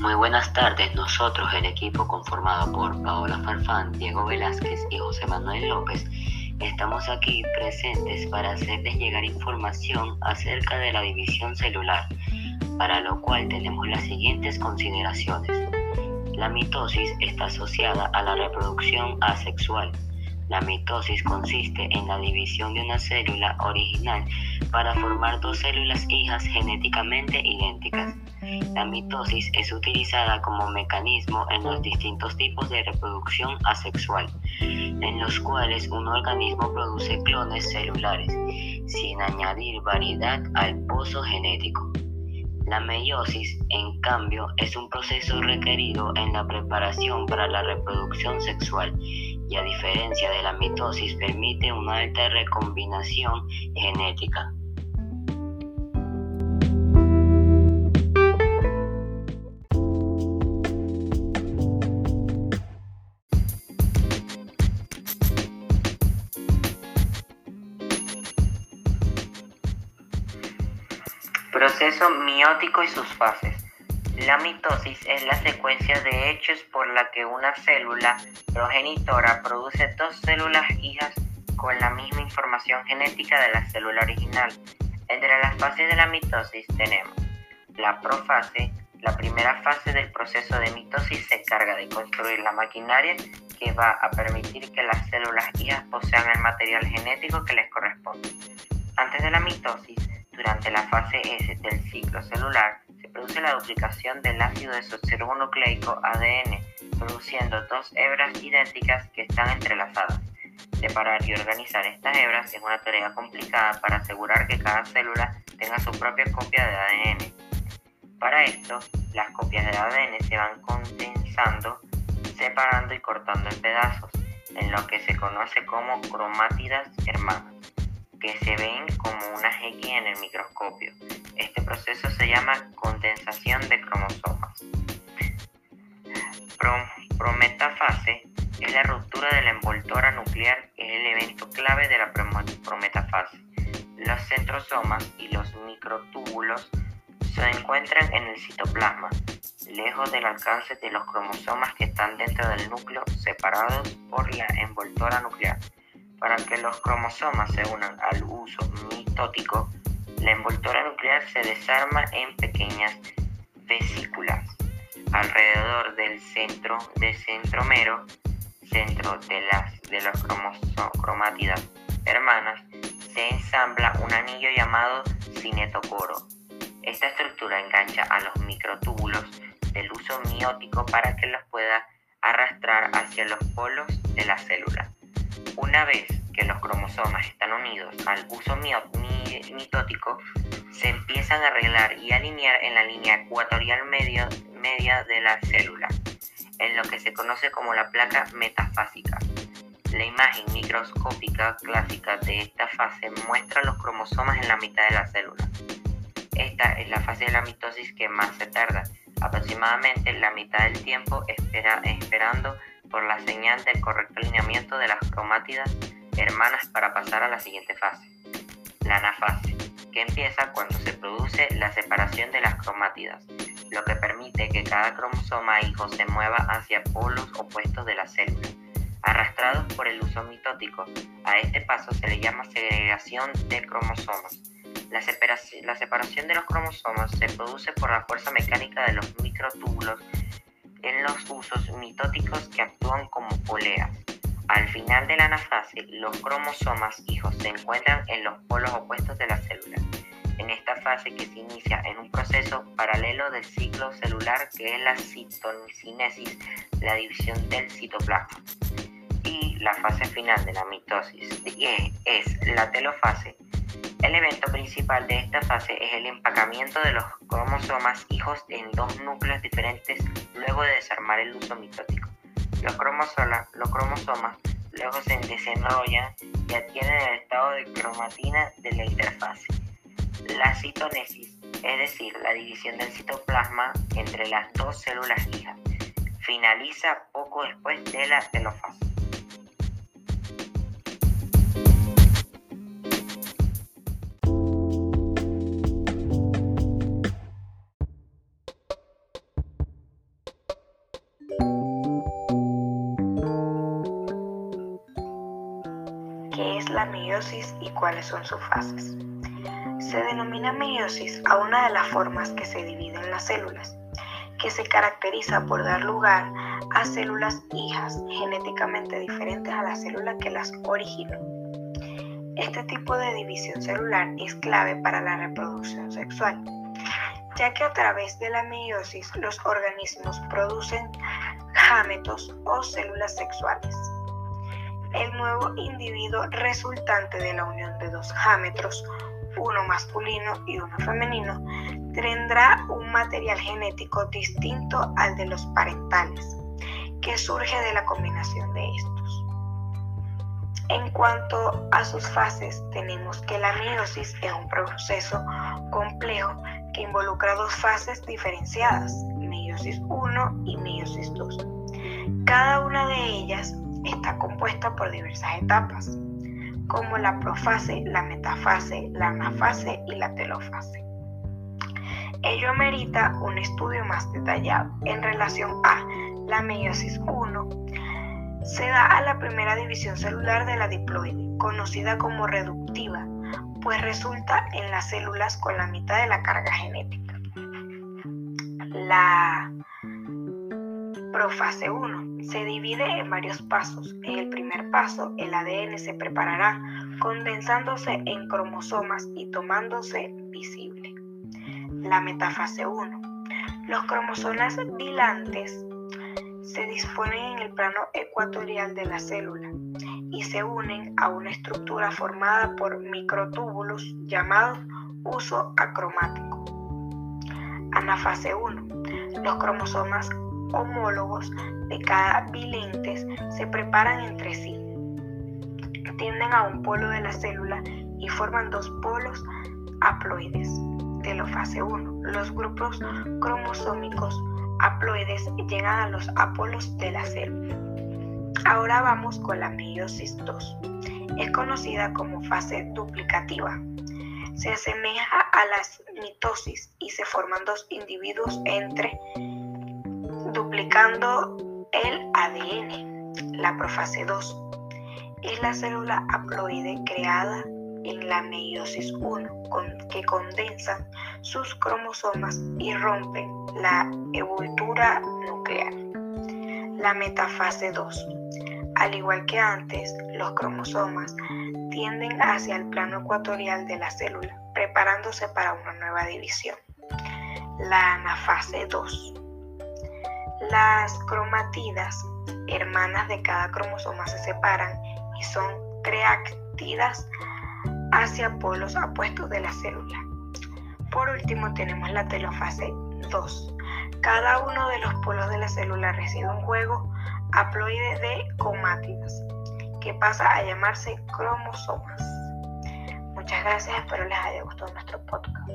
Muy buenas tardes, nosotros, el equipo conformado por Paola Farfán, Diego Velázquez y José Manuel López, estamos aquí presentes para hacerles llegar información acerca de la división celular, para lo cual tenemos las siguientes consideraciones. La mitosis está asociada a la reproducción asexual. La mitosis consiste en la división de una célula original para formar dos células hijas genéticamente idénticas. La mitosis es utilizada como mecanismo en los distintos tipos de reproducción asexual, en los cuales un organismo produce clones celulares, sin añadir variedad al pozo genético. La meiosis, en cambio, es un proceso requerido en la preparación para la reproducción sexual y a diferencia de la mitosis permite una alta recombinación genética. Proceso miótico y sus fases. La mitosis es la secuencia de hechos por la que una célula progenitora produce dos células hijas con la misma información genética de la célula original. Entre las fases de la mitosis tenemos la profase, la primera fase del proceso de mitosis se encarga de construir la maquinaria que va a permitir que las células hijas posean el material genético que les corresponde. Antes de la mitosis, durante la fase S del ciclo celular, produce la duplicación del ácido desoxirribonucleico ADN, produciendo dos hebras idénticas que están entrelazadas. Separar y organizar estas hebras es una tarea complicada para asegurar que cada célula tenga su propia copia de ADN. Para esto, las copias de ADN se van condensando, separando y cortando en pedazos, en lo que se conoce como cromátidas hermanas que se ven como una X en el microscopio. Este proceso se llama condensación de cromosomas. prometafase es la ruptura de la envoltura nuclear, es el evento clave de la prometafase. Los centrosomas y los microtúbulos se encuentran en el citoplasma, lejos del alcance de los cromosomas que están dentro del núcleo, separados por la envoltura nuclear. Para que los cromosomas se unan al uso mitótico, la envoltura nuclear se desarma en pequeñas vesículas. Alrededor del centro de centromero, centro de las de cromátidas hermanas, se ensambla un anillo llamado cinetocoro. Esta estructura engancha a los microtúbulos del uso miótico para que los pueda arrastrar hacia los polos de la célula. Una vez que los cromosomas están unidos al uso mitótico, se empiezan a arreglar y alinear en la línea ecuatorial media de la célula, en lo que se conoce como la placa metafásica. La imagen microscópica clásica de esta fase muestra los cromosomas en la mitad de la célula. Esta es la fase de la mitosis que más se tarda, aproximadamente la mitad del tiempo esperando por la señal del correcto alineamiento de las cromátidas hermanas para pasar a la siguiente fase, la anafase, que empieza cuando se produce la separación de las cromátidas, lo que permite que cada cromosoma hijo se mueva hacia polos opuestos de la célula, arrastrados por el uso mitótico. A este paso se le llama segregación de cromosomas. La separación, la separación de los cromosomas se produce por la fuerza mecánica de los microtúbulos en los usos mitóticos que actúan como poleas. Al final de la anafase, los cromosomas hijos se encuentran en los polos opuestos de la célula. En esta fase que se inicia en un proceso paralelo del ciclo celular que es la citocinesis, la división del citoplasma. Y la fase final de la mitosis es la telofase. El evento principal de esta fase es el empacamiento de los cromosomas hijos en dos núcleos diferentes luego de desarmar el uso mitótico. Los, los cromosomas luego se desenrollan y adquieren el estado de cromatina de la interfase. La citonesis, es decir, la división del citoplasma entre las dos células hijas, finaliza poco después de la telofase. La meiosis y cuáles son sus fases. Se denomina meiosis a una de las formas que se dividen las células, que se caracteriza por dar lugar a células hijas genéticamente diferentes a la célula que las originó. Este tipo de división celular es clave para la reproducción sexual, ya que a través de la meiosis los organismos producen gametos o células sexuales. El nuevo individuo resultante de la unión de dos gametos, uno masculino y uno femenino, tendrá un material genético distinto al de los parentales, que surge de la combinación de estos. En cuanto a sus fases, tenemos que la meiosis es un proceso complejo que involucra dos fases diferenciadas, meiosis 1 y meiosis 2. Cada una de ellas está compuesta por diversas etapas, como la profase, la metafase, la anafase y la telofase. Ello amerita un estudio más detallado en relación a la meiosis 1. Se da a la primera división celular de la diploide, conocida como reductiva, pues resulta en las células con la mitad de la carga genética. La profase 1 se divide en varios pasos. En el primer paso, el ADN se preparará condensándose en cromosomas y tomándose visible la metafase 1. Los cromosomas bilantes se disponen en el plano ecuatorial de la célula y se unen a una estructura formada por microtúbulos llamados uso acromático. Anafase 1. Los cromosomas homólogos de cada bilentes se preparan entre sí. Tienden a un polo de la célula y forman dos polos haploides fase 1. Los grupos cromosómicos haploides llegan a los apolos de la célula. Ahora vamos con la meiosis 2. Es conocida como fase duplicativa. Se asemeja a la mitosis y se forman dos individuos entre duplicando el ADN. La profase 2 es la célula haploide creada en la meiosis 1, que condensan sus cromosomas y rompen la envoltura nuclear. La metafase 2. Al igual que antes, los cromosomas tienden hacia el plano ecuatorial de la célula, preparándose para una nueva división. La anafase 2. Las cromatidas, hermanas de cada cromosoma, se separan y son creatidas hacia polos apuestos de la célula. Por último tenemos la telofase 2. Cada uno de los polos de la célula recibe un juego haploide de comátidas, que pasa a llamarse cromosomas. Muchas gracias, espero les haya gustado nuestro podcast.